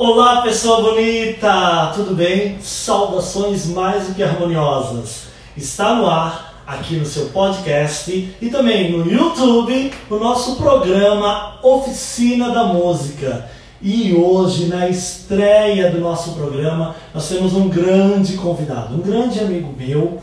Olá, pessoa bonita! Tudo bem? Saudações mais do que harmoniosas. Está no ar, aqui no seu podcast e também no YouTube, o nosso programa Oficina da Música. E hoje, na estreia do nosso programa, nós temos um grande convidado, um grande amigo meu,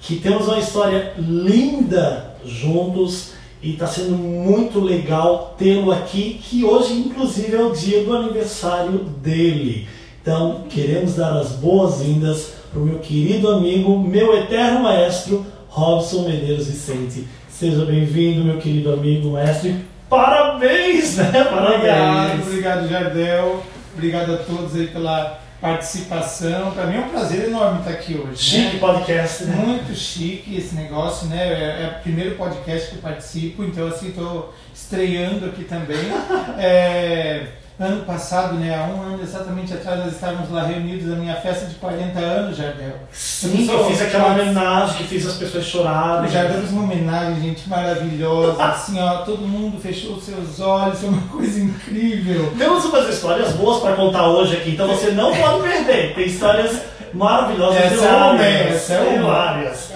que temos uma história linda juntos e está sendo muito legal tê-lo aqui, que hoje, inclusive, é o dia do aniversário dele. Então, queremos dar as boas-vindas para o meu querido amigo, meu eterno maestro, Robson Medeiros Vicente. Seja bem-vindo, meu querido amigo maestro. E parabéns, né? Parabéns. Obrigado, obrigado, Jardel. Obrigado a todos aí pela participação. Para mim é um prazer enorme estar aqui hoje. Chique né? podcast, né? Muito chique esse negócio, né? É, é o primeiro podcast que eu participo, então assim, estou estreando aqui também. é, ano passado, né, há um ano exatamente atrás, nós estávamos lá reunidos na minha festa de 40 anos, Jardel. Sim, eu, eu fiz aquela homenagem que fiz as pessoas chorarem. Jardel fez uma homenagem, gente, maravilhosa. assim, ó, todo mundo fechou os seus olhos, foi uma coisa incrível. Temos umas histórias boas para contar hoje aqui, então você não pode perder. Tem histórias maravilhosas. Essa é uma, essa é hilárias.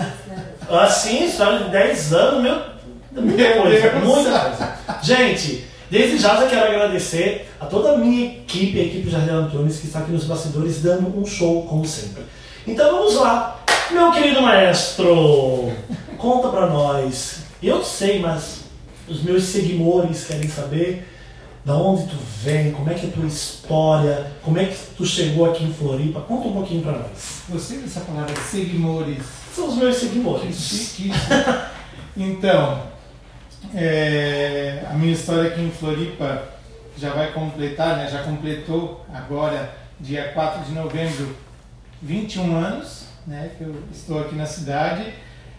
Assim, história de 10 anos, meu. Muita coisa, muita coisa. Gente, Desde já já quero agradecer a toda a minha equipe, a equipe Jardel Antunes, que está aqui nos bastidores dando um show como sempre. Então vamos lá. Meu querido maestro, conta pra nós. Eu sei, mas os meus seguidores querem saber da onde tu vem, como é que é a tua história, como é que tu chegou aqui em Floripa. Conta um pouquinho pra nós. Você usa essa palavra seguidores? São os meus seguidores. Que chique. então, é, a minha história aqui em Floripa já vai completar, né? já completou agora, dia 4 de novembro, 21 anos né? que eu estou aqui na cidade.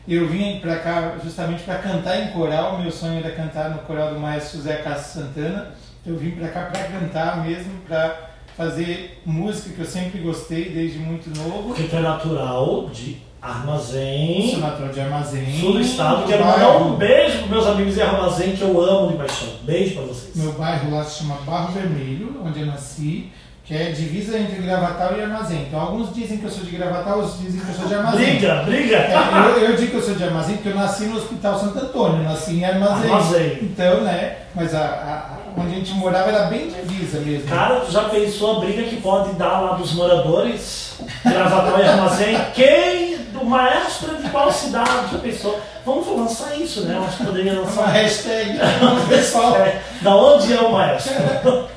Eu vim para cá justamente para cantar em coral, meu sonho era cantar no coral do maestro José Castro Santana. Eu vim para cá para cantar mesmo, para fazer música que eu sempre gostei desde muito novo. Porque é natural de Armazém. Sou natural de Armazém. Sul do estado. Quero mandar um beijo para meus amigos de Armazém que eu amo de paixão. Beijo para vocês. Meu bairro lá se chama Barro Vermelho, onde eu nasci, que é divisa entre Gravatal e Armazém. Então alguns dizem que eu sou de Gravatal, outros dizem que eu sou de Armazém. Briga, briga! É, eu, eu, digo que eu sou de Armazém porque eu nasci no Hospital Santo Antônio, nasci em Armazém. Armazém. Então, né? Mas a, a, onde a gente morava era bem divisa mesmo. Cara, tu já pensou a briga que pode dar lá dos moradores? Gravatal e Armazém? Quem do maestro de qual cidade? Já pensou? Vamos lançar isso, né? Eu acho que poderia lançar. Uma hashtag. Uma pessoal. É, da onde é o maestro?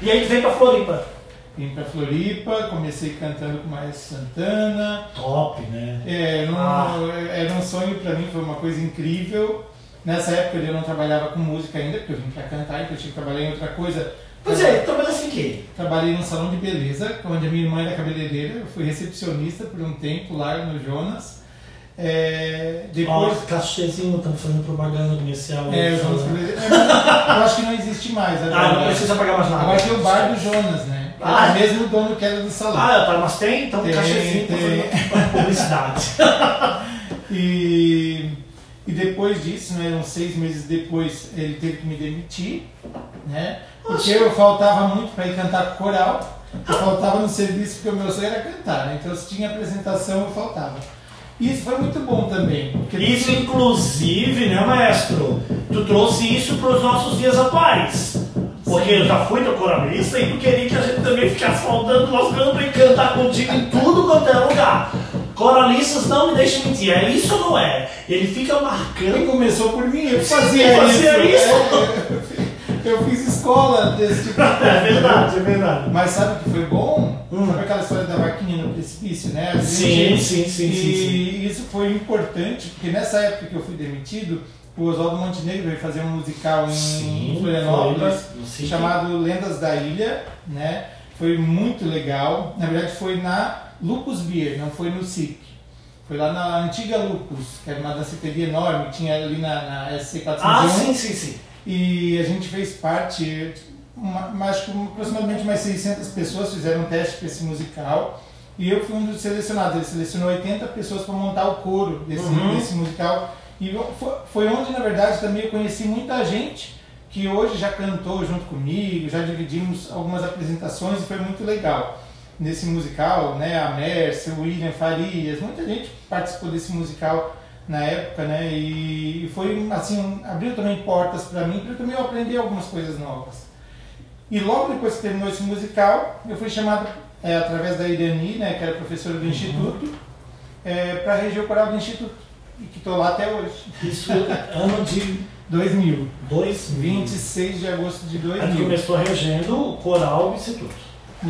e aí tu vem pra Floripa. Vim pra Floripa, comecei cantando com o Maestro Santana. Top, né? É, não, ah. Era um sonho pra mim, foi uma coisa incrível. Nessa época eu não trabalhava com música ainda, porque eu vim pra cantar, então eu tinha que trabalhar em outra coisa. Pois é, trabalhasse em quê? Trabalhei num salão de beleza, onde a minha irmã era cabeleireira. Eu fui recepcionista por um tempo lá no Jonas. É, depois... Oh, cachezinho, estamos fazendo propaganda comercial. É, o Jonas é, Eu acho que não existe mais. Agora. Ah, não precisa pagar mais nada. Agora tem o bar do Jonas, né? Ah, é o mesmo dono que era do salão. Ah, tá, mas tem? Então tem, cachezinho tem. publicidade. e, e depois disso, né, uns seis meses depois, ele teve que me demitir, né? Porque eu faltava muito para ir cantar coral, eu faltava no serviço porque o meu sonho era cantar, né? Então se tinha apresentação eu faltava. Isso foi muito bom também. Isso, tu... inclusive, né, maestro? Tu trouxe isso para os nossos dias atuais. Porque eu já fui teu coralista e tu queria que a gente também ficasse faltando nosso canto e cantar contigo em tudo quanto é lugar. Coralistas não me deixem mentir, é isso ou não é? Ele fica marcando. Ele começou por mim, eu fazia, fazia isso. isso. É, eu fiz escola desse tipo de coisa. É verdade, é verdade. Mas sabe o que foi bom? Hum. Sabe aquela história da vaquinha no precipício, né? Sim, sim, sim, e sim, sim. isso foi importante, porque nessa época que eu fui demitido, o Oswaldo Montenegro veio fazer um musical em sim, Florianópolis chamado Lendas da Ilha, né? Foi muito legal. Na verdade foi na Lucas Beer, não foi no SIC. Foi lá na antiga Lucas, que era uma danceteria enorme, tinha ali na, na SC401. Ah, sim, sim, sim. E a gente fez parte, uma, acho que aproximadamente mais 600 pessoas fizeram um teste para esse musical. E eu fui um dos selecionados. Ele selecionou 80 pessoas para montar o coro desse, uhum. desse musical. E foi, foi onde, na verdade, também eu conheci muita gente que hoje já cantou junto comigo, já dividimos algumas apresentações e foi muito legal. Nesse musical, né, a Mércia, o William Farias, muita gente participou desse musical na época, né, e foi assim, abriu também portas para mim, para também eu aprender algumas coisas novas. E logo depois que terminou esse musical, eu fui chamado é, através da Irani, né, que era professora do uhum. Instituto, é, para reger o coral do Instituto, e que estou lá até hoje. Isso ano de 2000. 2000. 26 de agosto de 2000. Aí começou regendo o coral do Instituto.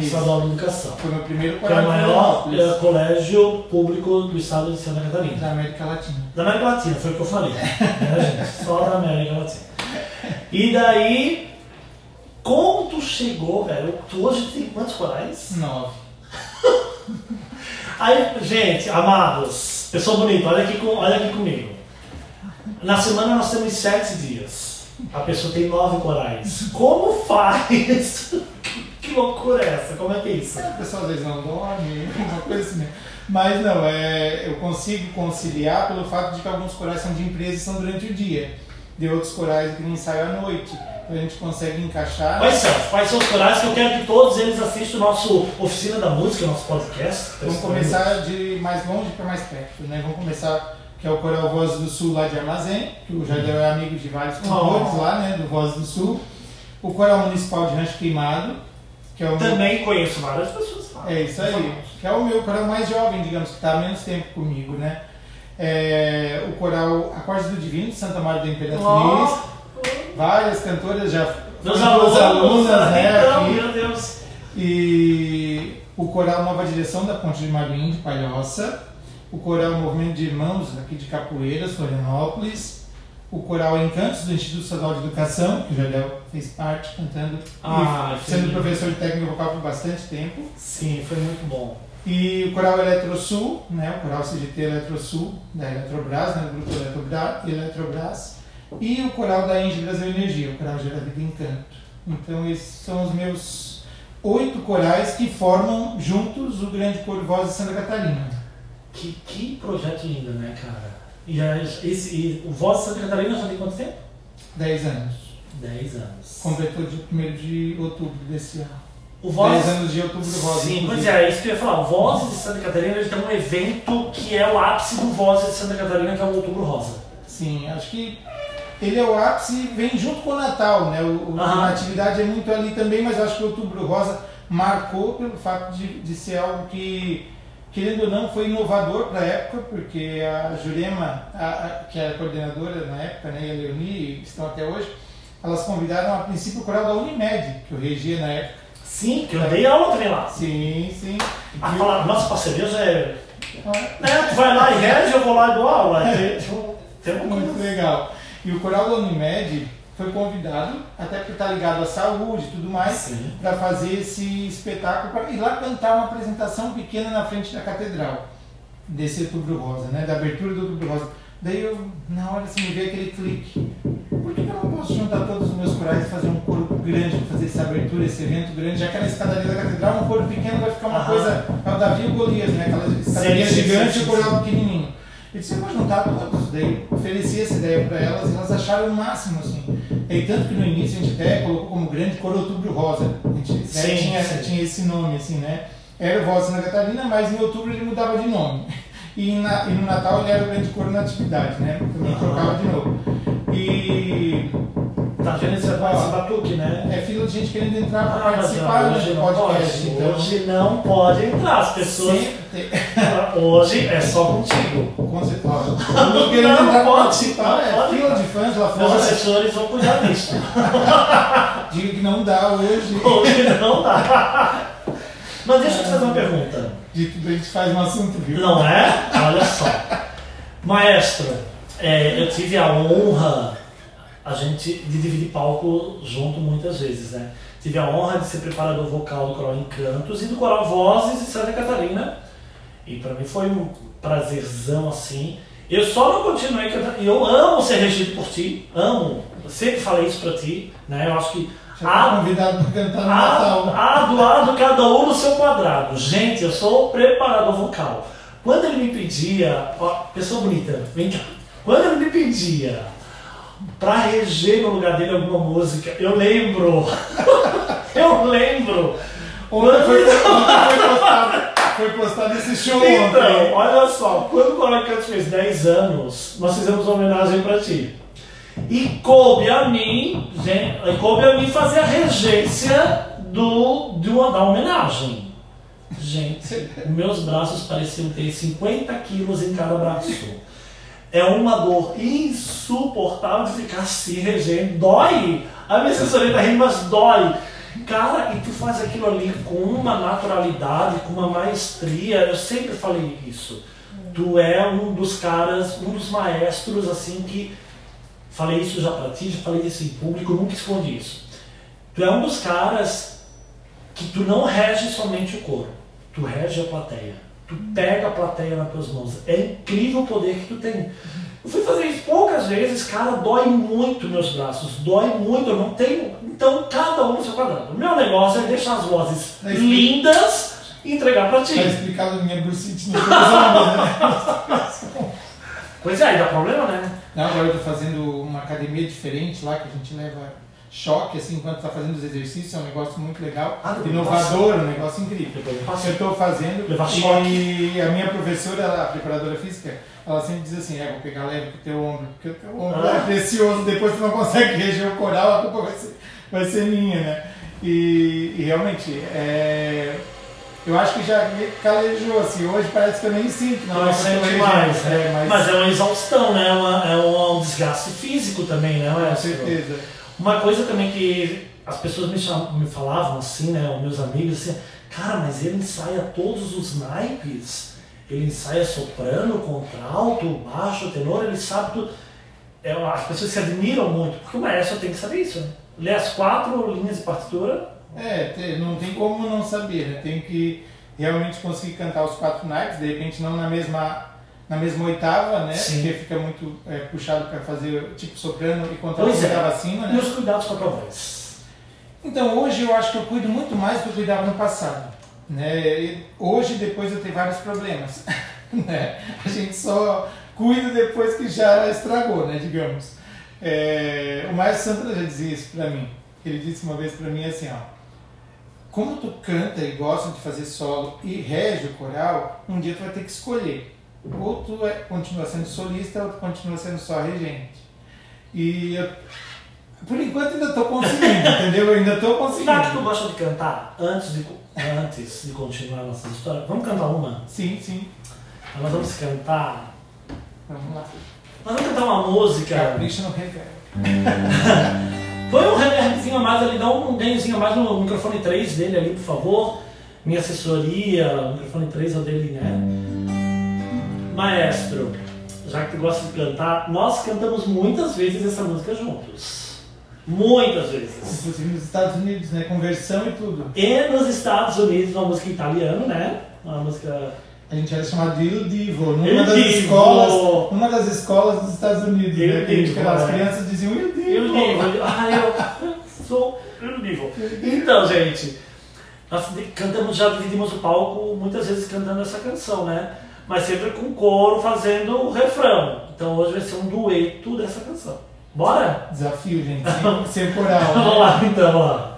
Estadual de Educação. Foi meu primeiro coral. Que é o maior é, colégio público do estado de Santa Catarina. Da América Latina. Da América Latina, foi o que eu falei. né, gente? Só da América Latina. E daí, como tu chegou, velho? Tu hoje tem quantos corais? Nove. Aí, gente, amados, pessoa bonita, olha aqui, com, olha aqui comigo. Na semana nós temos sete dias. A pessoa tem nove corais. Como faz? que loucura é essa? Como é que é isso? É, o pessoal às vezes não dorme, uma coisa assim. Né? Mas não, é, eu consigo conciliar pelo fato de que alguns corais são de empresa e são durante o dia. De outros corais que ensaio à noite. Então a gente consegue encaixar. Quais são? Quais são os corais que eu quero que todos eles assistam o nosso Oficina da Música, nosso podcast? Vamos começar de mais longe para mais perto. Né? Vamos começar que é o Coral Voz do Sul lá de Armazém, que o Jardel é amigo de vários cantores oh. lá, né, do Voz do Sul. O Coral Municipal de Rancho Queimado, que é o Também meu... conheço várias pessoas lá. É isso aí, que é o meu coral mais jovem, digamos, que está há menos tempo comigo, né. É, o coral Acordes do Divino, de Santa Maria da Imperatriz. Várias cantoras já Meus alunos, alunas, né, então, meu Deus. E o coral Nova Direção da Ponte de Marim, de Palhoça o Coral Movimento de Irmãos, aqui de Capoeiras, Florianópolis, o Coral Encantos, do Instituto Estadual de Educação, que o Jardel fez parte, cantando ah, e sendo professor de técnica vocal por bastante tempo. Sim, foi muito bom. E o Coral Eletrosul, né, o Coral CGT Eletrosul, da Eletrobras, né, do grupo Eletrobras, Eletrobras, e o Coral da Engie Brasil Energia, o Coral Gera Vida Encanto. Então esses são os meus oito corais que formam juntos o grande coro voz de Santa Catarina. Que, que projeto lindo, né, cara? E, esse, e o Voz de Santa Catarina já tem quanto tempo? Dez anos. Dez anos. Completou de 1 de outubro desse ano. O Voz... Dez anos de outubro do Voz. Sim, pois é, é, isso que eu ia falar. O Voz de Santa Catarina ele tem um evento que é o ápice do Voz de Santa Catarina, que é o Outubro Rosa. Sim, acho que ele é o ápice e vem junto com o Natal, né? O, o a atividade é muito ali também, mas acho que o Outubro Rosa marcou pelo fato de, de ser algo que querendo ou não, foi inovador para a época, porque a Jurema, a, a, que era coordenadora na época, né, e a Leonie, estão até hoje, elas convidaram a princípio o coral da Unimed, que eu regia na época. Sim, que eu dei aula também lá. Sim, sim. Ah, falar, nossa parceria já é. Ah. Né, tu vai lá e rege, eu vou lá e dou aula. É. Muito legal. E o coral da Unimed foi convidado, até porque está ligado à saúde e tudo mais, para fazer esse espetáculo, para ir lá cantar uma apresentação pequena na frente da catedral, desse Outubro Rosa, né, da abertura do Outubro Rosa. Daí eu, na hora assim, me veio aquele clique. Por que eu não posso juntar todos os meus corais e fazer um coro grande para fazer essa abertura, esse evento grande? Já que na escadaria da catedral, um coro pequeno vai ficar uma coisa. É o Davi e o Golias, né? Aquela escadaria sim, gigante sim, sim, e o coral pequenininho. Ele disse, eu vou juntar todos. Daí ofereci essa ideia para elas e elas acharam o máximo, assim. E tanto que no início a gente até colocou como grande coro Outubro Rosa. A gente né, sim, tinha, sim. tinha esse nome, assim, né? Era o Voz Santa Catarina, mas em outubro ele mudava de nome. E, na, e no Natal ele era o grande coro na atividade, né? Também trocava de novo. E Tá vendo esse, esse batuque, né? É fila de gente querendo entrar para ah, participar hoje do podcast. Pode. Então... Hoje não pode entrar. As pessoas. Hoje é só contigo. Com certeza. Não, querendo não entrar pode, participar. É pode. fila de fãs lá fora. Meus assessores vão cuidar disso. Diga que não dá hoje. Hoje não dá. Mas deixa eu te fazer uma pergunta. De tudo a gente faz um assunto, viu? Não é? Olha só. Maestro, é, eu tive a honra a gente de dividir palco junto muitas vezes, né? Tive a honra de ser preparador vocal do Coral Encantos e do Coral Vozes de Santa Catarina. E para mim foi um prazerzão assim. Eu só não continuei cantando. E eu amo ser regido por ti, amo. Eu sempre falei isso para ti, né? Eu acho que tá convidado para cantar no Natal. Ado, ado, cada um no seu quadrado. Gente, eu sou preparador vocal. Quando ele me pedia, ó, pessoa bonita, vem cá. Quando ele me pedia pra reger no lugar dele alguma música. Eu lembro. eu lembro. Ontem foi, foi postado, foi postado esse show Então, ontem. olha só, quando o Coral Cantos fez 10 anos, nós fizemos uma homenagem pra ti. E coube a mim, gente, e coube a mim fazer a regência do, de uma, da homenagem. Gente, meus braços pareciam ter 50 quilos em cada braço. É uma dor insuportável de ficar assim regendo. Dói! A minha assessoria tá rindo, mas dói. Cara, e tu faz aquilo ali com uma naturalidade, com uma maestria. Eu sempre falei isso. Tu é um dos caras, um dos maestros, assim, que. Falei isso já pra ti, já falei isso em público, nunca escondi isso. Tu é um dos caras que tu não rege somente o coro, tu rege a plateia. Tu pega a plateia nas tuas mãos. É incrível o poder que tu tem. Eu fui fazer isso poucas vezes, cara, dói muito meus braços, dói muito, eu não tenho. Então, cada um no seu quadrado. O meu negócio é deixar as vozes É isso. lindas e entregar pra ti. Tá explicado minha bursite ombros, né? Pois é, aí dá problema, né? Não, agora eu tô fazendo uma academia diferente lá, que a gente leva choque, assim, enquanto tá fazendo os exercícios, é um negócio muito legal, Ah, inovador, um negócio incrível. Eu estou fazendo e a minha professora, a preparadora física, ela sempre diz assim, é, vou pegar leve com o teu ombro, porque o teu ombro Ah. é precioso, depois tu não consegue reger o coral, a culpa vai ser, vai ser minha, né? E, e realmente, é, eu acho que já calejou, assim, hoje parece que eu nem sinto. Não, é eu regendo, mais. é, né? mas, Mas é uma exaustão, né? É uma- É um desgaste físico também, né? com certeza. Uma coisa também que as pessoas me, me falavam assim, né? Os meus amigos, assim, cara, mas ele ensaia todos os naipes. Ele ensaia soprano, contralto, baixo, tenor, ele sabe tudo. É, as pessoas se admiram muito, porque o maestro tem que saber isso, né? Ler as quatro linhas de partitura. É, não tem como não saber, né? Tem que realmente conseguir cantar os quatro naipes, de repente não na mesma, na mesma oitava, né? Sim. Porque fica muito é, puxado para fazer tipo soprano e contralto Pois é. oitava acima, E né? os cuidados com a tua voz. Então hoje eu acho que eu cuido muito mais do que eu cuidava no passado. Né? E hoje, depois eu tenho vários problemas. né? A gente só cuida depois que já estragou, né? digamos. É, o Maestro Santana já dizia isso pra mim. Ele disse uma vez pra mim assim, ó. Como tu canta e gosta de fazer solo e rege o coral, um dia tu vai ter que escolher. Ou tu é, continua sendo solista ou tu continua sendo só regente. E eu, por enquanto ainda estou conseguindo, entendeu? Eu ainda estou Já que tu conseguindo. gosta de cantar, antes de, antes de continuar nossas histórias, vamos cantar uma? Sim, sim. Nós vamos cantar. Vamos lá. Nós vamos cantar uma música. Capricha no reverb. Põe um reverbzinho a mais ali, dá um ganhozinho a mais no microfone 3 dele ali, por favor. Minha assessoria, o microfone 3 é o dele, né? Maestro, já que tu gosta de cantar, nós cantamos muitas vezes essa música juntos. Muitas vezes. Inclusive nos Estados Unidos, né? Conversão e tudo. E nos Estados Unidos, uma música italiana, né? Uma música. A gente era chamado de Il Divo, numa Il das Divo. escolas, numa das escolas dos Estados Unidos, Il né? Que a gente- Divo, as é. crianças diziam Il Divo. Eu digo, ah, eu sou eu digo. Então, gente, nós cantamos, já dividimos o palco muitas vezes cantando essa canção, né? Mas sempre com coro fazendo o refrão. Então hoje vai ser um dueto dessa canção. Bora? Desafio, gente. Sem coral. Vamos né? lá, então, vamos lá.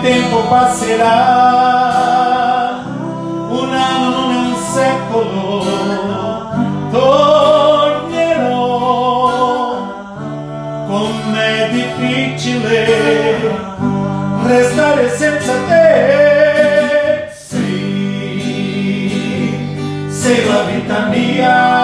O tempo passerà, un anno non è un secolo, tornerò, com'è difficile restare senza te, sì, sei la vita mia.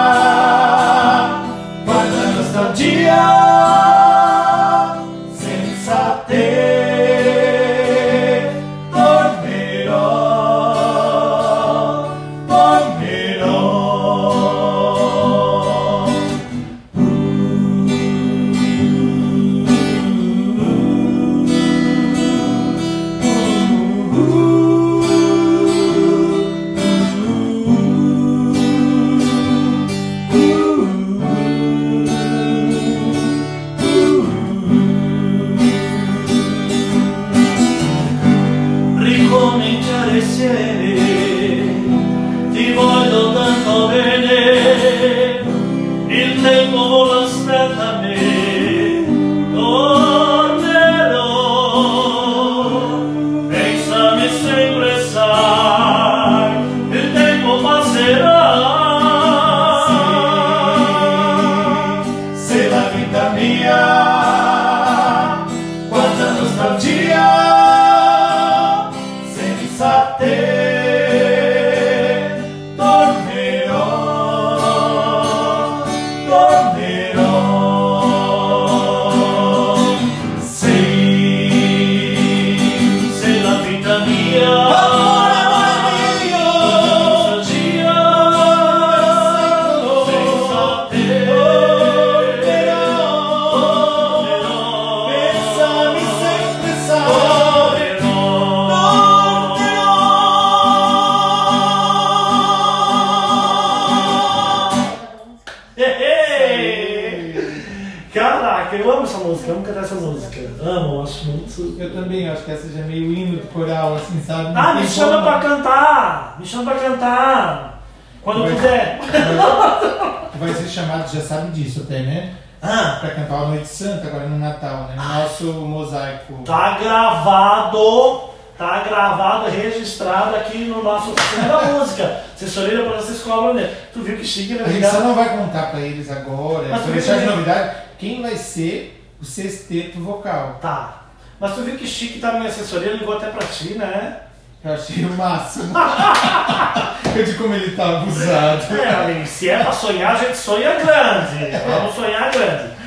Aqui no nosso oficina da música. Assessoria para vocês cobram né? Tu viu que chique, né? A gente só não vai contar pra eles agora, Mas tu deixar de novidade, quem vai ser o sexteto vocal. Tá. Mas tu viu que chique tá na minha assessoria, ligou até pra ti, né? Eu achei o máximo. Eu de como ele tá abusado. É, se é pra sonhar, a gente sonha grande. Vamos sonhar grande.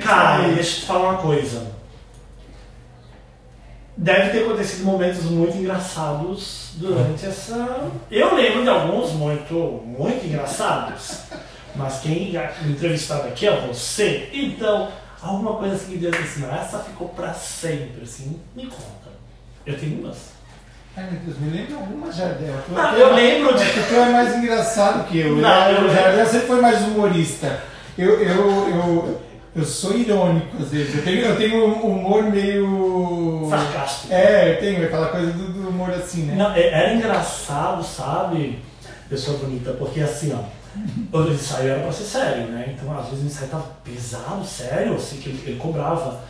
Cara, deixa eu te falar uma coisa. Deve ter acontecido momentos muito engraçados durante essa. Eu lembro de alguns muito, muito engraçados. Mas quem é entrevistado aqui é você. Então, alguma coisa assim que Deus assim, "Não, essa ficou pra sempre, assim, me conta. Eu tenho umas. Ai meu Deus, me lembra alguma Jardel. Tu- tu eu é- lembro de- é Tu é mais engraçado que eu. Não, eu, eu- o Jardel sempre foi mais humorista. Eu, eu, eu, eu sou irônico às vezes. Eu tenho, eu tenho um humor meio. Sarcástico. É, eu tenho aquela coisa do, do humor assim, né? Não, é- era engraçado, sabe, pessoa bonita, porque assim, ó, o ensaio era pra ser sério, né? Então, às vezes o ensaio tava pesado, sério, assim, que ele, ele cobrava.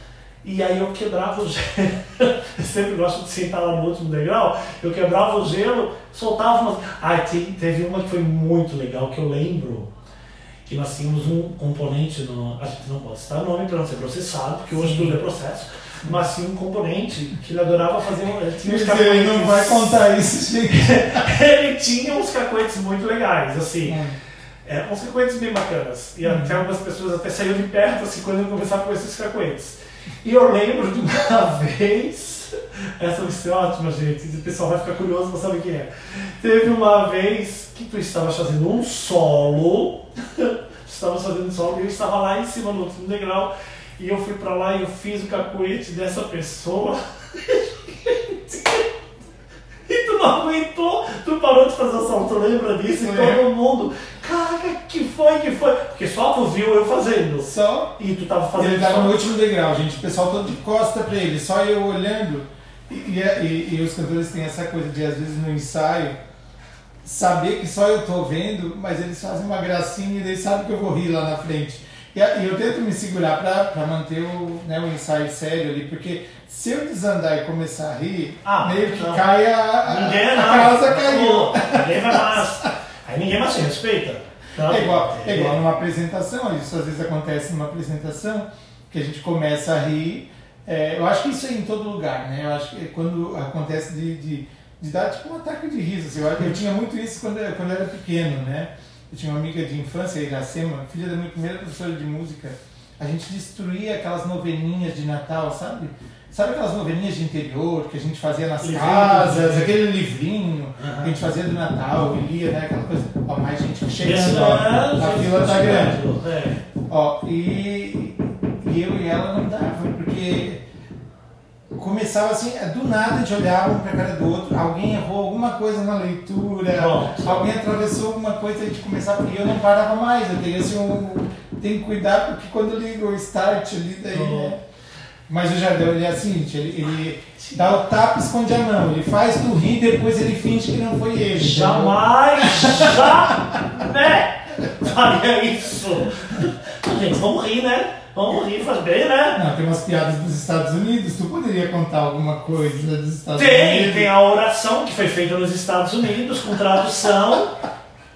E aí eu quebrava o gelo. eu sempre gosto de sentar lá no último degrau. Eu quebrava o gelo, soltava umas. Ah, te- teve uma que foi muito legal, que eu lembro. Que nós tínhamos um componente no. A gente não pode citar nome para não ser processado, porque hoje tudo é processo. Mas tinha um componente que ele adorava fazer. Ele tinha uns ele não vai contar isso, ele tinha uns cacoetes muito legais, assim. Hum. É, uns cacoetes bem bacanas. E até algumas pessoas até saíram de perto, assim, quando eu começava com esses cacoetes. E eu lembro de uma vez, essa vai ser ótima, gente, o pessoal vai ficar curioso pra saber quem é. Teve uma vez que tu estavas fazendo um solo, estavas fazendo um solo e eu estava lá em cima no último degrau, e eu fui pra lá e eu fiz o cacoete dessa pessoa. Tu não aguentou, tu parou de fazer som, tu lembra disso? E É. todo mundo, cara, que foi, que foi? Porque só tu viu eu fazendo. Só. E tu tava fazendo Ele tava só. no último degrau, gente. O pessoal todo de costa pra ele, só eu olhando. E, e, e- e os cantores têm essa coisa de, às vezes, no ensaio, saber que só eu tô vendo, mas eles fazem uma gracinha e eles sabem que eu vou rir lá na frente. E, eu tento me segurar pra manter o, né, o ensaio sério ali, porque se eu desandar e começar a rir, Ah, meio que não. cai a, Ninguém a não. casa caiu. Pô, Ninguém vai mais. Aí ninguém mais se respeita. Tá? É igual, é igual numa apresentação, isso às vezes acontece numa apresentação, que a gente começa a rir. É, eu acho que isso é em todo lugar, né? Eu acho que quando acontece de, de, de dar tipo um ataque de riso. Assim, eu, eu tinha muito isso quando, quando eu era pequeno, né? eu tinha uma amiga de infância, Iracema, filha da minha primeira professora de música. A gente destruía aquelas noveninhas de Natal, sabe? Sabe aquelas novelinhas de interior que a gente fazia nas Livrinho, casas, livrinho. aquele livrinho Aham. que a gente fazia do Natal e lia, né? Aquela coisa. Ó, mais gente chegando, ó. ano, A gente, fila tá grande. É. Ó, e, e eu e ela não dava, porque começava assim, do nada a gente olhava um pra cara do outro, alguém errou alguma coisa na leitura, Pronto. alguém atravessou alguma coisa, a gente começava, e eu não parava mais, eu tenho assim um. Tem que cuidar porque quando liga o start ali daí, né? Mas o Jardel, ele é assim, gente, ele, ele dá o tapa e esconde a mão, ele faz tu rir, depois ele finge que não foi ele. Jamais, jamais faria isso. Gente, vamos rir, né? Vamos rir, faz bem, né? Não, tem umas piadas dos Estados Unidos, tu poderia contar alguma coisa dos Estados Tem, Unidos? tem a oração que foi feita nos Estados Unidos com tradução,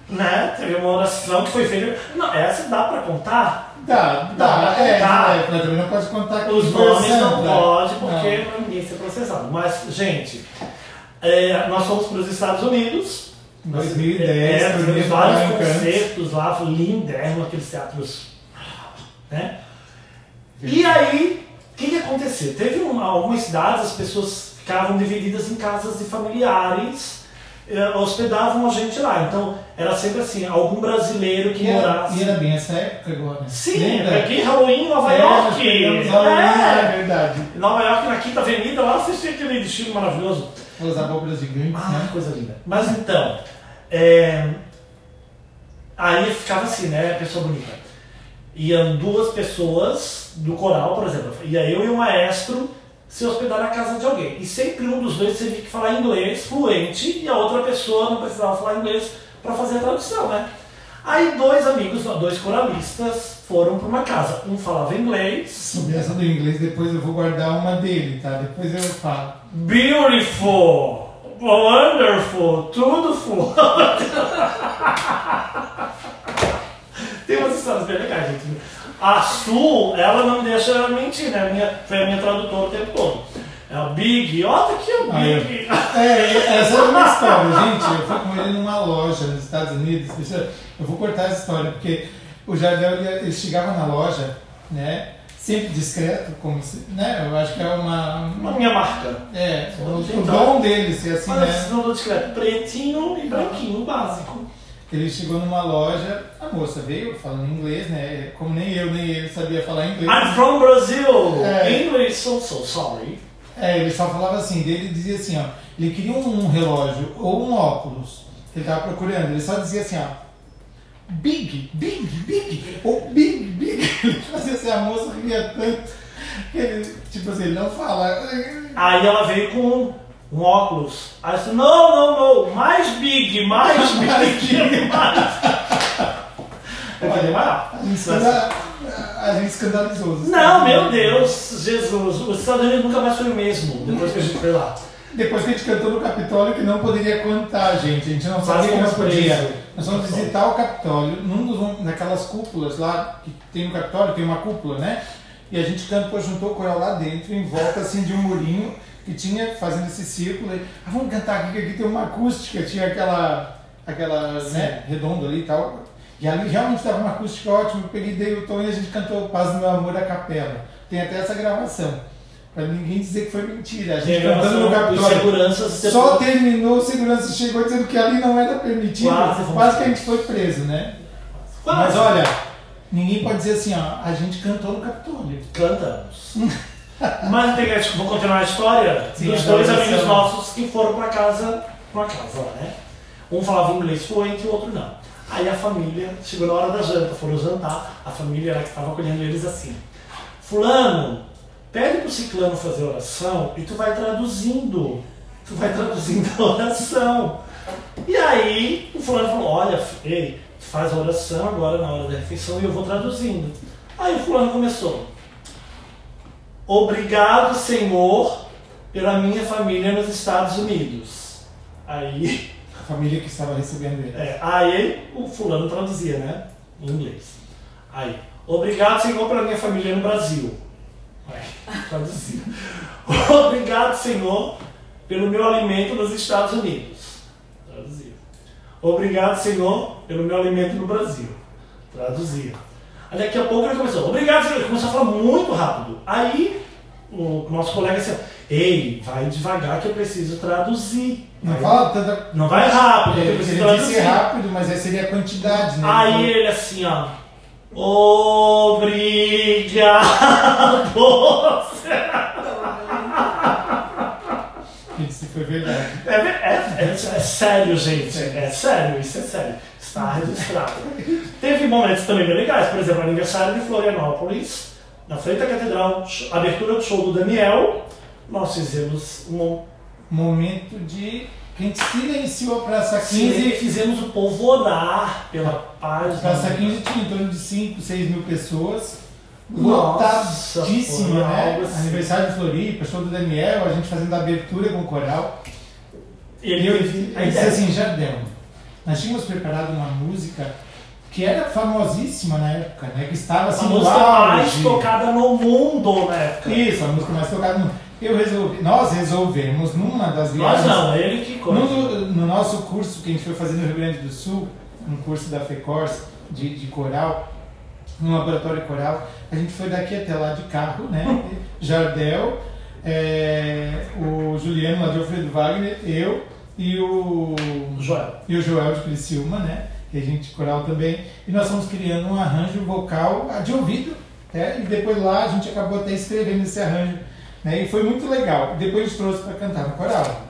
né? Teve uma oração que foi feita. Não, essa dá pra contar? Dá, pra é, contar. é, mas também não pode contar com Os nomes não tá? pode, porque não. ninguém ser processado. Mas, gente, é, nós fomos para os Estados Unidos. Em 2010, é, tivemos vários concertos lá, lindérrimo, aqueles teatros. Né? E aí, o que, que aconteceu? Teve um, algumas cidades, as pessoas ficavam divididas em casas de familiares, hospedavam a gente lá. Então, era sempre assim, algum brasileiro que E era, morasse. e era bem essa época agora. Sim, Lembra? aqui Halloween em Nova É, York. É. é verdade. Em Nova York, na Quinta Avenida, lá assisti aquele desfile maravilhoso. As abóboras gigantes, Ah, né? coisa linda. Mas então, é, aí ficava assim, né, pessoa bonita. Iam duas pessoas do coral, por exemplo. Ia eu e o maestro se hospedar na casa de alguém. E sempre um dos dois teve que falar inglês fluente e a outra pessoa não precisava falar inglês para fazer a tradução, né? Aí dois amigos, dois coralistas, foram para uma casa. Um falava inglês, Sobre essa do inglês, depois eu vou guardar uma dele, tá? Depois eu falo. Beautiful, wonderful, tudo full. Tem umas histórias bem legais, gente. A Sul, ela não me deixa mentir, né? Minha, foi a minha tradutora o tempo todo. É o Big, olha aqui o Ah, é. Big. É, essa é uma história, gente. Eu fui com ele numa loja nos Estados Unidos. Isso, eu vou cortar essa história, porque o Jardel ele, ele chegava na loja, né? Sempre discreto, como se. Né? Eu acho que é uma. Uma uma minha marca. é, o, o Então, dom dele ser assim, Mas né? não discreto, pretinho e branquinho, básico. Ele chegou numa loja, a moça veio falando inglês, né? Como nem eu nem ele sabia falar inglês. I'm from Brazil. É. English, so, so sorry. É, ele só falava assim, dele dizia assim, ó, ele queria um relógio ou um óculos que ele tava procurando, ele só dizia assim, ó, big, big, big, ou big, big. Ele fazia assim, a moça ria tanto ele, tipo assim, ele não fala. Aí ela veio com um, óculos. Aí eu disse, não, não, não, mais big, mais big, mais. Eu maior. A gente, escandalizou. Não, meu. Deus, Jesus, os Estados Unidos nunca mais foi o mesmo depois que a gente foi lá. Depois que a gente cantou no Capitólio, que não poderia contar, gente. A gente não sabia que não podia. Nós fomos visitar o Capitólio, num dos, naquelas cúpulas lá, que tem no Capitólio, tem uma cúpula, né? E a gente cantou, juntou o coral lá dentro, em volta assim de um murinho, que tinha, fazendo esse círculo. E, ah, vamos cantar aqui, que aqui tem uma acústica, tinha aquela, aquela né, redonda ali e tal. E ali realmente estava uma acústica ótima. Eu peguei, dei o tom e a gente cantou Paz do Meu Amor a capela. Tem até essa gravação. Pra ninguém dizer que foi mentira. A gente cantando no Capitólio. Só terminou, o segurança chegou dizendo que ali não era permitido. Quase Quase, que a gente foi preso, né? Quase. Mas olha, ninguém pode dizer assim, ó, a gente cantou no Capitólio. Cantamos. Mas que- vou continuar a história Sim, dos dois amigos nossos que foram para casa, pra casa lá, né? Um falava inglês fluente e o outro não. Aí a família, chegou na hora da janta, foram jantar, a família era que estava acolhendo eles assim. Fulano, pede pro ciclano fazer oração e tu vai traduzindo. Tu vai traduzindo a oração. E aí o fulano falou, olha, ei, faz a oração agora na hora da refeição e eu vou traduzindo. Aí o fulano começou. Obrigado, Senhor, pela minha família nos Estados Unidos. Aí, A família que estava recebendo ele. é, aí o fulano traduzia, né? Em inglês. Aí, obrigado, Senhor, pela minha família no Brasil. Ué, traduzia. Obrigado, Senhor, pelo meu alimento nos Estados Unidos. Traduzia. Obrigado, Senhor, pelo meu alimento no Brasil. Traduzia. Aí daqui a pouco ele começou, obrigado, Senhor. Ele começou a falar muito rápido. Aí o nosso colega disse, ei, vai devagar que eu preciso traduzir. Não Aí- fala tanta. Não vai rápido, que eu Ele, preciso ele traduzir. disse rápido, mas aí seria a quantidade, né? Aí Ele ele assim, ó. Obrigado. Isso foi verdade. É, é, é, é sério, gente. É sério, isso é sério. Está registrado. Teve momentos também bem legais. Por exemplo, aniversário de Florianópolis, na frente da catedral, abertura do show do Daniel. Nós fizemos um. Momento de. Que a gente silenciou a Praça 15. 15 fizemos o povo orar pela paz. Praça do- 15 tinha em torno de 5, 6 mil pessoas. Nossa, Lotadíssima, né? assim. Aniversário de Floripa, show do Daniel, a gente fazendo a abertura com o coral. E E ele eu, a disse assim, Jardel, nós tínhamos preparado uma música que era famosíssima na época, né? Que estava a assim no música mais auge. tocada no mundo na época. Isso, a música mais tocada no Eu resolvi, nós resolvemos numa das Nós viagens. não, ele que coisa. No, no nosso curso que a gente foi fazer no Rio Grande do Sul, um curso da FECORS de, de coral, um laboratório coral, a gente foi daqui até lá de carro, né? Jardel, é, o Juliano lá de Alfredo Wagner, eu e o, Joel. e o Joel de Criciúma, né? Que a gente coral também. E nós fomos criando um arranjo vocal ah, de ouvido, né? E depois lá a gente acabou até escrevendo esse arranjo, né? E foi muito legal. Depois trouxe para cantar no coral.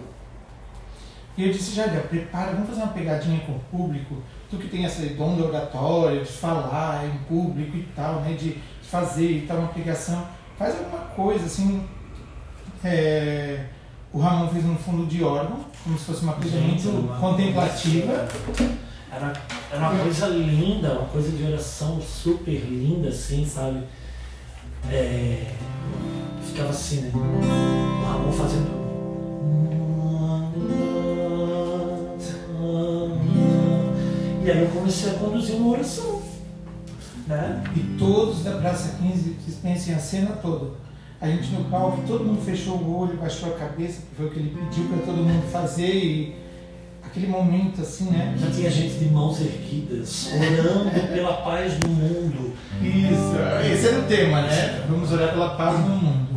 E eu disse, Jardel, prepara, vamos fazer uma pegadinha com o público. Tu que tem essa dom de oratória, de falar em público e tal, né? De fazer e tal, uma pregação. Faz alguma coisa, assim. É, O Ramon fez um fundo de órgão, como se fosse uma coisa Gente, muito uma- contemplativa. Era, era uma coisa linda, uma coisa de oração super linda, assim, sabe? É, ficava assim, né? O Ramon fazendo. E aí eu comecei a conduzir uma oração. Né? E todos da Praça 15, vocês pensem a cena toda. A gente no palco, todo mundo fechou o olho, baixou a cabeça, que foi o que ele pediu para todo mundo fazer. E aquele momento assim, né? Já tinha gente de mãos erguidas, orando pela paz do mundo. Isso, esse era o tema, né? Vamos orar pela paz no mundo.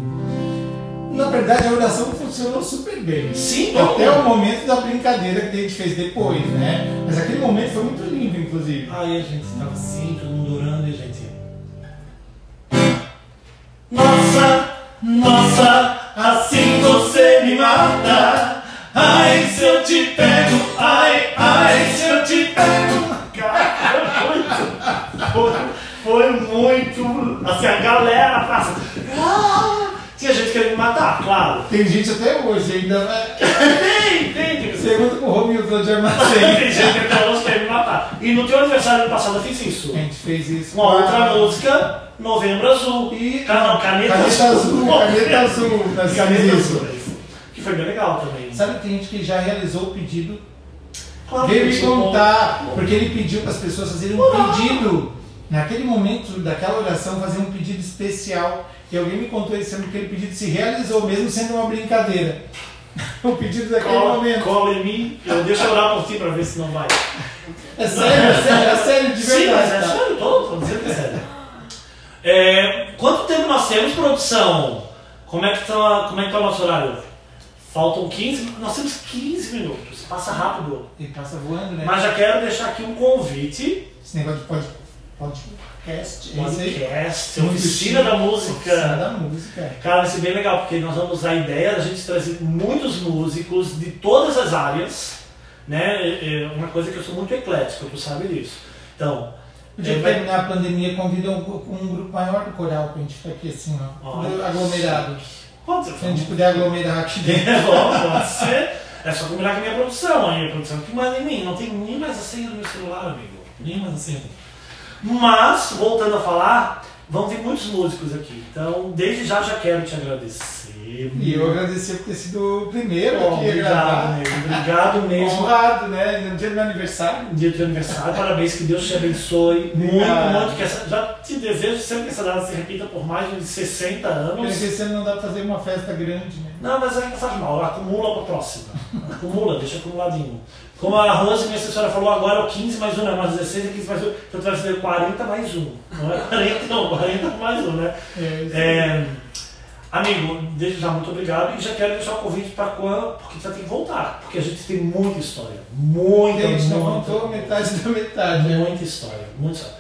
Na verdade, a oração funcionou super bem. Sim, Até o momento da brincadeira que a gente fez depois, né? Mas aquele momento foi muito lindo, inclusive. Aí a gente tava assim, todo mundo orando e a gente. Nossa, nossa, assim você me mata. Ai, se eu te pego, ai, ai, se eu te pego. Cara, foi muito. Foi, foi muito. Assim, a galera passa. Ah, tinha gente querendo me matar, claro. Tem gente até hoje ainda. né? Tem, tem, Segundo com o Romilton de Armacém. Tem gente que até hoje quer me matar. E no teu aniversário ano passado eu fiz isso. A gente fez isso. Uma outra música, Novembro Azul. E Ca- não, caneta, caneta azul, caneta azul nas Caneta azul. Que foi bem legal também. Sabe que tem gente que já realizou o pedido, Claro veio me é bom. contar, porque ele pediu para as pessoas fazerem um pedido. Naquele momento daquela oração, fazer um pedido especial. E alguém me contou esse ano que aquele pedido se realizou, mesmo sendo uma brincadeira. o pedido daquele Cola, momento. cola em mim, eu deixo eu orar por ti pra ver se não vai. É sério, é sério, é sério, de Sim, mas verdade. é sério, tô, tô dizendo que é sério. É, quanto tempo nós temos, produção? Como é que tá, como é que tá o nosso horário? Faltam 15, nós temos 15 minutos, passa rápido. E passa voando, né? Mas já quero deixar aqui um convite, Esse negócio de pod, podcast, é podcast, Muito oficina da Oficina música. da música. Cara, vai ser bem legal, porque nós vamos usar a ideia da gente trazer muitos músicos de todas as áreas, né? É- é uma coisa que eu sou muito eclético, tu sabe disso. Então, Podia é, vai- terminar a pandemia, convida um, um grupo maior do coral pra gente ficar aqui assim, ó. Aglomerado. pode ser. Se a gente puder aglomerar aqui dentro. É bom, pode ser. É só combinar com a minha produção, a minha produção que manda em mim. Não tem nem mais a senha do meu celular, amigo. Nem mais a senha. Mas, voltando a falar, vão ter muitos músicos aqui. Então, desde já já quero te agradecer. E eu agradecer por ter sido o primeiro Bom, aqui obrigado, nego. Obrigado mesmo. Honrado, né? No dia do meu aniversário. Dia do teu aniversário, parabéns, que Deus te abençoe muito, muito. Que essa, já te desejo sempre que essa data se repita por mais de 60 Pena anos. que esse ano não dá pra fazer uma festa grande, né? Não, mas ainda faz mal, acumula pra próxima. Acumula, deixa acumuladinho. Como a Rose, minha assessora, falou, agora é o 15 mais 1, não é mais 16, é 15 mais 1. Então tu vai fazer 40 mais 1. Não é 40, não, 40 mais 1, né? É. É, amigo, desde já muito obrigado e já quero deixar o convite para quando, porque você tem que voltar, porque a gente tem muita história. Muita, Gente, não contou metade da metade. né? muita história. Muita história.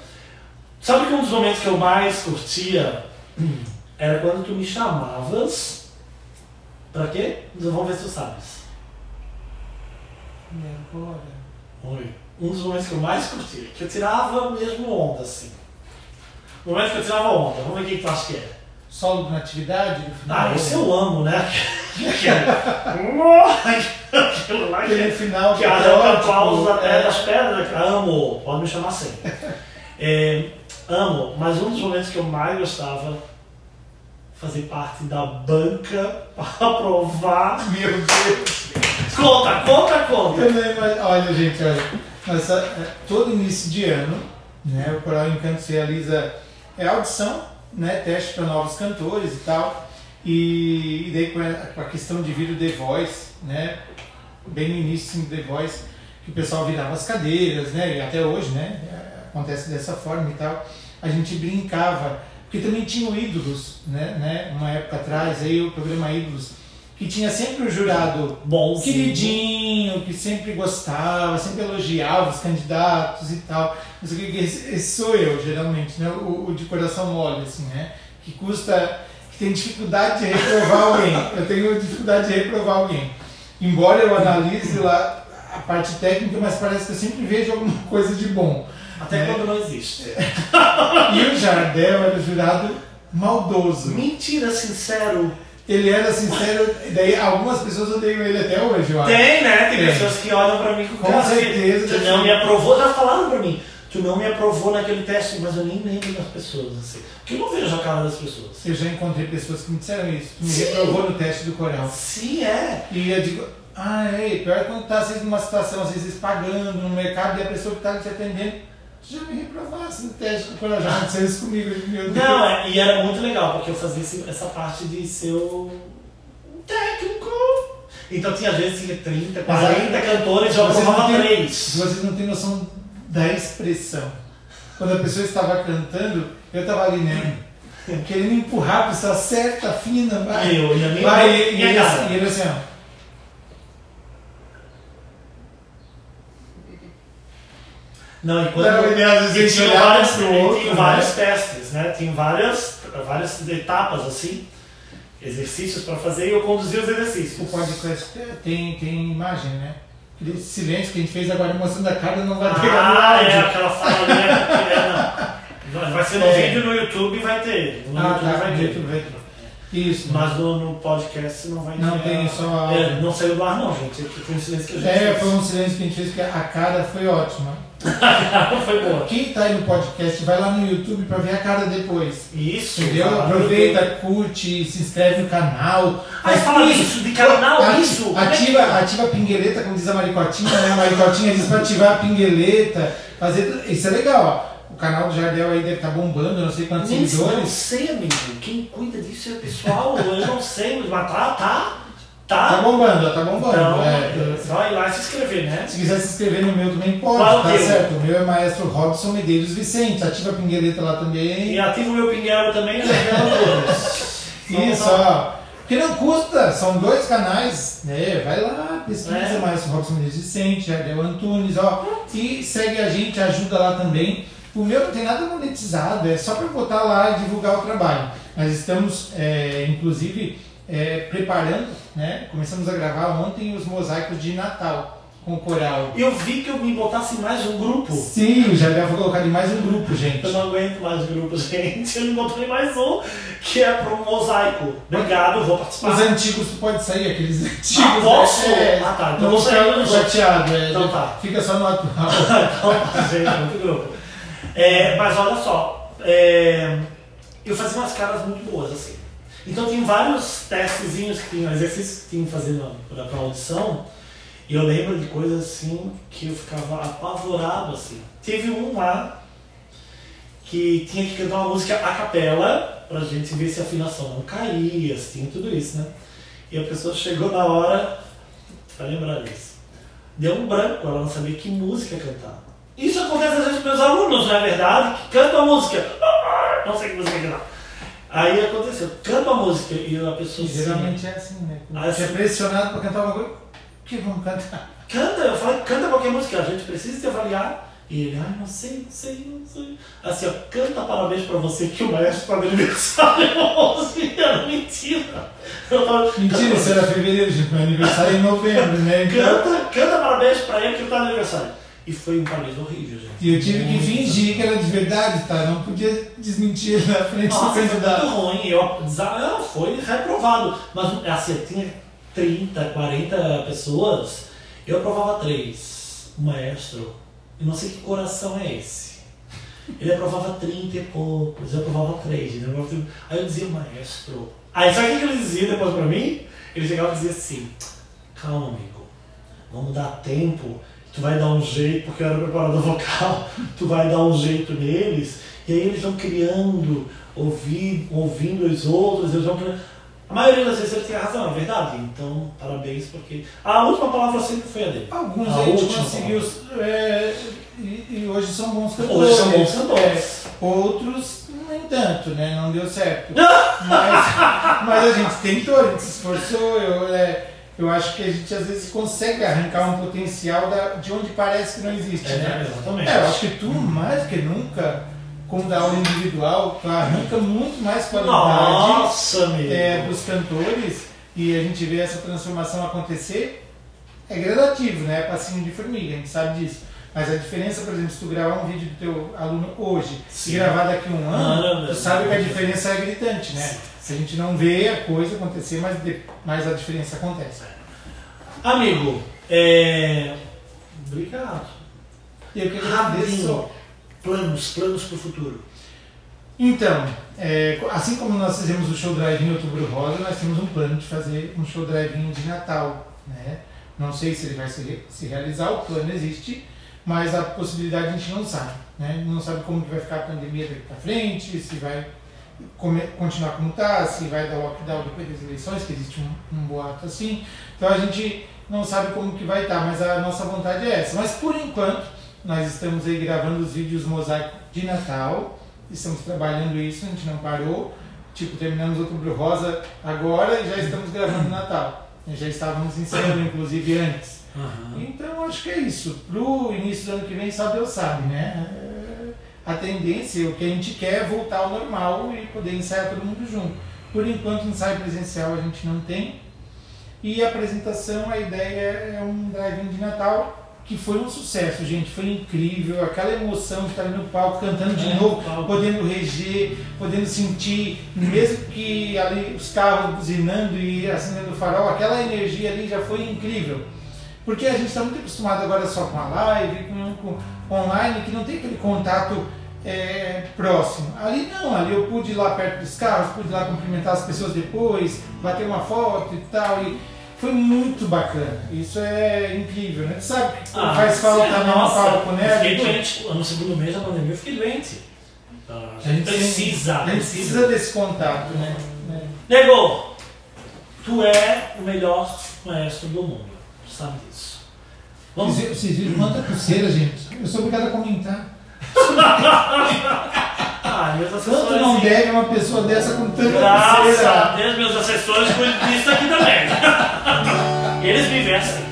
Sabe que um dos momentos que eu mais curtia hum, era quando tu me chamavas. Pra quê? Vamos ver se tu sabes. Oi. Um dos momentos que eu mais curtia, que eu tirava mesmo onda, assim. O momento que eu tirava onda, vamos ver o que tu acha que é. Solo de natividade no final? Ah, esse eu amo, né? Aquilo lá que Aquele final que é arranca caótico, paus até das pedras. Amo, pode me chamar assim. É, amo, mas um dos momentos que eu mais gostava fazer parte da banca para provar. Meu Deus! Conta, conta, conta. Imag- Olha, gente, olha. É, todo início de ano, né, o Coral Encanto se realiza é audição, né, teste para novos cantores e tal. E, e daí com a, questão de vir o The Voice, né, bem no início do The Voice, que o pessoal virava as cadeiras, né, e até hoje, né, acontece dessa forma e tal. A gente brincava, porque também tinham ídolos, né, né, uma época atrás, aí o programa Ídolos, que tinha sempre o jurado Bom, queridinho, que sempre gostava, sempre elogiava os candidatos e tal. Mas esse, esse sou eu, geralmente, né? O, o de coração mole, assim, né? Que custa, que tem dificuldade de reprovar alguém. Eu tenho dificuldade de reprovar alguém. Embora eu analise lá a parte técnica, mas parece que eu sempre vejo alguma coisa de bom. Até É. quando não existe. E o Jardel era o jurado maldoso. Mentira, sincero. Ele era sincero, e daí algumas pessoas odeiam ele até hoje, eu acho. Tem, né? Tem Tem. pessoas que olham pra mim com Com assim, certeza, Tu deve não me aprovou, já falaram pra mim. Tu não me aprovou naquele teste, mas eu nem lembro das pessoas, assim. Porque eu não vejo a cara das pessoas. Eu já encontrei pessoas que me disseram isso, que me Sim. reprovou no teste do coral. Sim, é. E eu digo, ah, é, pior quando tá às vezes numa situação, às vezes pagando no mercado e a pessoa que tá te atendendo, tu já me reprovasse no teste do coral, já aconteceu isso comigo, meu Deus. Não, é, e era muito legal, porque eu fazia esse- essa parte de ser o técnico. Então tinha às vezes tinha 30, Mas 40 aí- cantores, aprovava têm- três. Vocês não têm noção da expressão. Quando a pessoa estava cantando, eu estava ali, né? Querendo empurrar a pessoa certa, fina, vai. Eu, e a minha, vai, minha, e, ele, cara. e ele assim, ó. Não, e quando Não, e às vezes e gente tinha olhava vários, pro e outro, tinha né? vários testes, né? Tinha várias, várias etapas assim, exercícios para fazer e eu conduzia os O exercícios. podcast tem, tem imagem, né? Aquele silêncio que a gente fez agora mostrando a cara não vai pegar no Ah, áudio. é aquela fala né? que é, não. Vai ser no É. vídeo no YouTube vai ter. No Ah, YouTube tá, vai no ter. YouTube vai ter. Isso. Mas no, no podcast não vai. Não tem só É, não saiu do ar não, gente. Aqui Foi um silêncio que a gente É, fez. foi um silêncio que a gente fez, que a cara foi ótima. foi boa. Quem tá aí no podcast, vai lá no YouTube pra ver a cara depois. Isso. Entendeu? Aproveita, YouTube. curte, se inscreve no canal. Ah, Faz fala isso, de canal, Ati- isso. É Ativa, ativa a pingueleta, como diz a Maricotinha, né? A Maricotinha diz pra ativar a pingueleta. Fazer, isso é legal, ó. O canal do Jardel aí deve estar bombando, não sei quantos Nem sei, não seguidores. sei, amigo. Quem cuida disso é o pessoal. eu não sei, mas tá, tá. Tá Tá. bombando, tá bombando. Então, é. só ir lá e se inscrever, né? Se quiser se inscrever no meu também pode, Qual tá teu? certo? O meu é Maestro Robson Medeiros Vicente. Ativa a pingueleta lá também. E ativa o meu pinguelo também, todos. Isso, ó. Porque não custa, são dois canais, né? Vai lá, pesquisa É. mais o Robson Mendes Vicente, Jardel Antunes, ó. E segue a gente, ajuda lá também. O meu não tem nada monetizado, é só para botar lá e divulgar o trabalho. Nós estamos, é, inclusive, é, preparando, né? Começamos a gravar ontem os mosaicos de Natal com o coral. Eu vi que eu me botasse mais um grupo. Sim, o Jardel foi colocado em mais um grupo, gente. Eu não aguento mais grupos, gente. Ele me botou em mais um, que é pro mosaico. Obrigado, vou participar. Os antigos tu pode sair, aqueles antigos. Ah, posso? né? Ah, tá. Então vou sair chateado. É, Então tá. Fica só no atual. Então, gente, muito grupo. É, mas olha só, é, eu fazia umas caras muito boas assim. Então tem vários testezinhos que tinham, exercícios que tinham fazer para audição. E eu lembro de coisas assim que eu ficava apavorado assim. Teve um lá que tinha que cantar uma música a capela pra gente ver se a afinação não caía, assim, tudo isso, né? E a pessoa chegou na hora, vai lembrar disso. deu um branco, ela não sabia que música cantar. Isso acontece às vezes com meus alunos, não é verdade? Que cantam a música. Não sei que música é cantar. Aí aconteceu, canta a música e a pessoa E geralmente é assim, né? Ah, você é sim. pressionado para cantar uma coisa, o que vamos cantar? Canta, eu falei, canta qualquer música, a gente precisa te avaliar. E ele, ai, não sei, não sei, não sei. Assim, ó, canta parabéns pra você que o maestro tá de aniversário. Era mentira. Tava, Mentira, isso era fevereiro, gente. Meu aniversário é em novembro, né? Canta, canta parabéns pra ele que ele tá de aniversário. E foi um parabéns horrível, gente. e eu tive que Muito fingir que era de verdade, tá? Não podia desmentir na frente do Nossa, foi muito candidato. ruim. Eu, não, foi reprovado. Mas assim, tinha 30, 40 pessoas. Eu aprovava três. O maestro, eu não sei que coração é esse. Ele aprovava 30 e poucos, eu aprovava três. Né? Aí eu dizia, maestro. Aí sabe o que ele dizia depois pra mim? Ele chegava e dizia assim: calma, amigo, vamos dar tempo. Tu vai dar um jeito, porque eu era preparador vocal, tu vai dar um jeito neles, e aí eles vão criando, ouvi, ouvindo os outros, eles vão criando. A maioria das vezes ele tinha razão, é verdade. Então, parabéns, porque a última palavra sempre foi a dele. Alguns a gente conseguiu. é, e, e hoje são bons cantores. Hoje são bons cantores. É, outros, nem tanto, né? Não deu certo. mas, mas a gente tentou, a gente se esforçou. Eu, é, eu acho que a gente às vezes consegue arrancar um potencial da, de onde parece que não existe, É, né? exatamente. É, eu acho que tu, mais do que nunca, como da aula individual, tu arranca muito mais qualidade Nossa, é, dos cantores e a gente vê essa transformação acontecer, é gradativo, né? É passinho de formiga, a gente sabe disso. Mas a diferença, por exemplo, se tu gravar um vídeo do teu aluno hoje Sim. e gravar daqui a um ano, Ah, tu sabe que a diferença é gritante, né? Se a gente não vê a coisa acontecer, mas, de- mas a diferença acontece. Amigo, é... obrigado. Eu que agradeço. Planos, planos pro futuro. Então, é, assim como nós fizemos o show drive em Outubro Rosa, nós temos um plano de fazer um show drive de Natal. Né? Não sei se ele vai se, se realizar, o plano existe, mas a possibilidade a gente não sabe. Né? Não sabe como que vai ficar a pandemia daqui para frente, se vai continuar como está, se vai dar lockdown depois das eleições, que existe um, um boato assim. Então a gente não sabe como que vai estar, mas a nossa vontade é essa. Mas por enquanto, nós estamos aí gravando os vídeos mosaico de Natal, estamos trabalhando isso, a gente não parou. Tipo, terminamos Outubro Rosa agora e já estamos gravando Natal. Já estávamos encerrando, inclusive, antes. Aham. Então, acho que é isso. Pro início do ano que vem, só Deus sabe, né? A tendência, o que a gente quer é voltar ao normal e poder ensaiar todo mundo junto. Por enquanto, ensaio presencial a gente não tem. E a apresentação, a ideia é um drive-in de Natal que foi um sucesso, gente. Foi incrível. Aquela emoção de estar ali no palco cantando de É, novo, palco. podendo reger, podendo sentir, mesmo que ali os carros buzinando e acendendo o farol, aquela energia ali já foi incrível. Porque a gente está muito acostumado agora só com a live, com, com online, que não tem aquele contato é, próximo. Ali não, ali eu pude ir lá perto dos carros, pude ir lá cumprimentar as pessoas depois, bater uma foto e tal. E foi muito bacana. Isso é incrível, né? Sabe Ah, faz falta nossa, palco, eu né? Fiquei doente. No segundo mês da pandemia eu fiquei doente. Ah, A gente precisa, a gente precisa desse contato, né? Nego, tu é o melhor maestro do mundo. Sabe disso. Vamos. Vocês vocês viram quanta pulseira, gente? Eu sou obrigado a comentar. Ah, assessores. não deve uma pessoa dessa com tanta Graças a pulseira? Deus, meus assessores cuidam disso aqui também. Eles me vestem.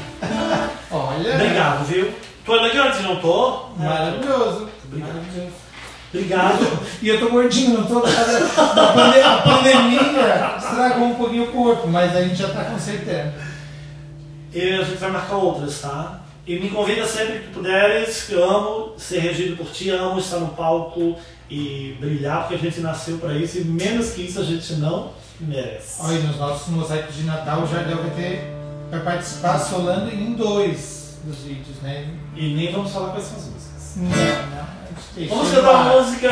Olha. Obrigado, viu? Tô elegante, não tô? Maravilhoso. Obrigado. Maravilhoso. Obrigado. E eu tô gordinho, não tô. A pande- a pandemia estragou um pouquinho o corpo, mas a gente já tá consertando. E a gente vai marcar outras, tá? E me convida sempre que puderes, que eu amo ser regido por ti, amo estar no palco e brilhar, porque a gente nasceu pra isso e menos que isso a gente não merece. Olha, nos nossos mosaicos de Natal Jardel vai ter. Vai participar solando em dois dos vídeos, né? E nem vamos falar quais são as músicas. Não, a Vamos cantar ar. uma música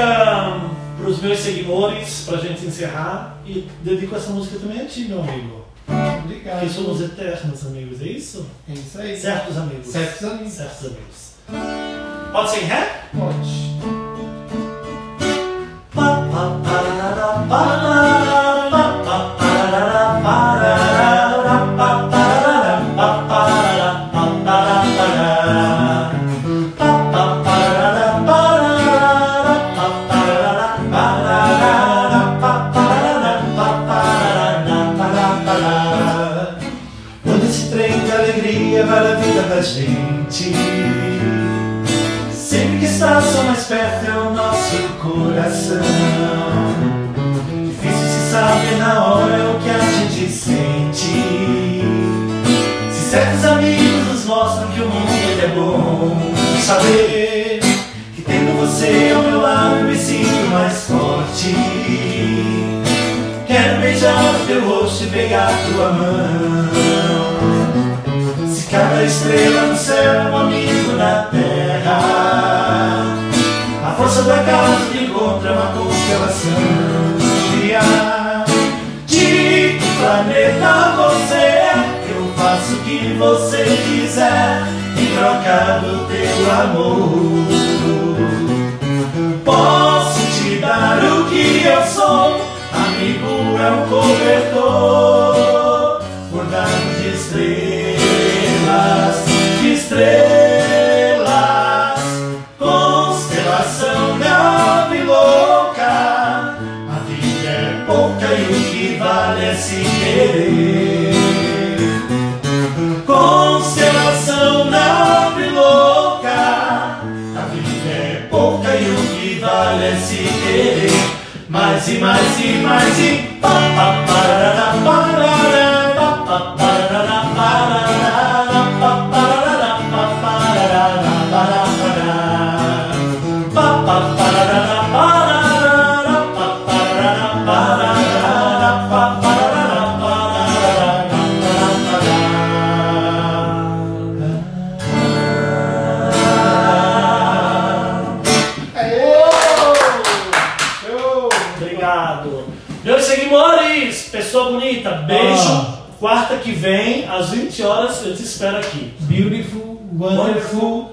pros meus seguidores, pra gente encerrar. E dedico essa música também a ti, meu amigo. Obrigado. Porque somos eternos amigos, é isso? É isso aí. Certos amigos. Certos amigos. Certos amigos. Pode ser em ré? Pode. Saber que tendo você ao meu lado me sinto mais forte. Quero beijar teu rosto e pegar tua mão. Se cada estrela no céu é um amigo na terra, a força da casa de encontro é uma constelação. De que planeta você é? Eu faço o que você quiser em troca do teu amor. Posso te dar o que eu sou, amigo é um cobertor, Mais e mais e mais e pá, pá, parará, parará, pá, que vem, às 20 horas, eu te espero aqui. Beautiful, wonderful. Beijo.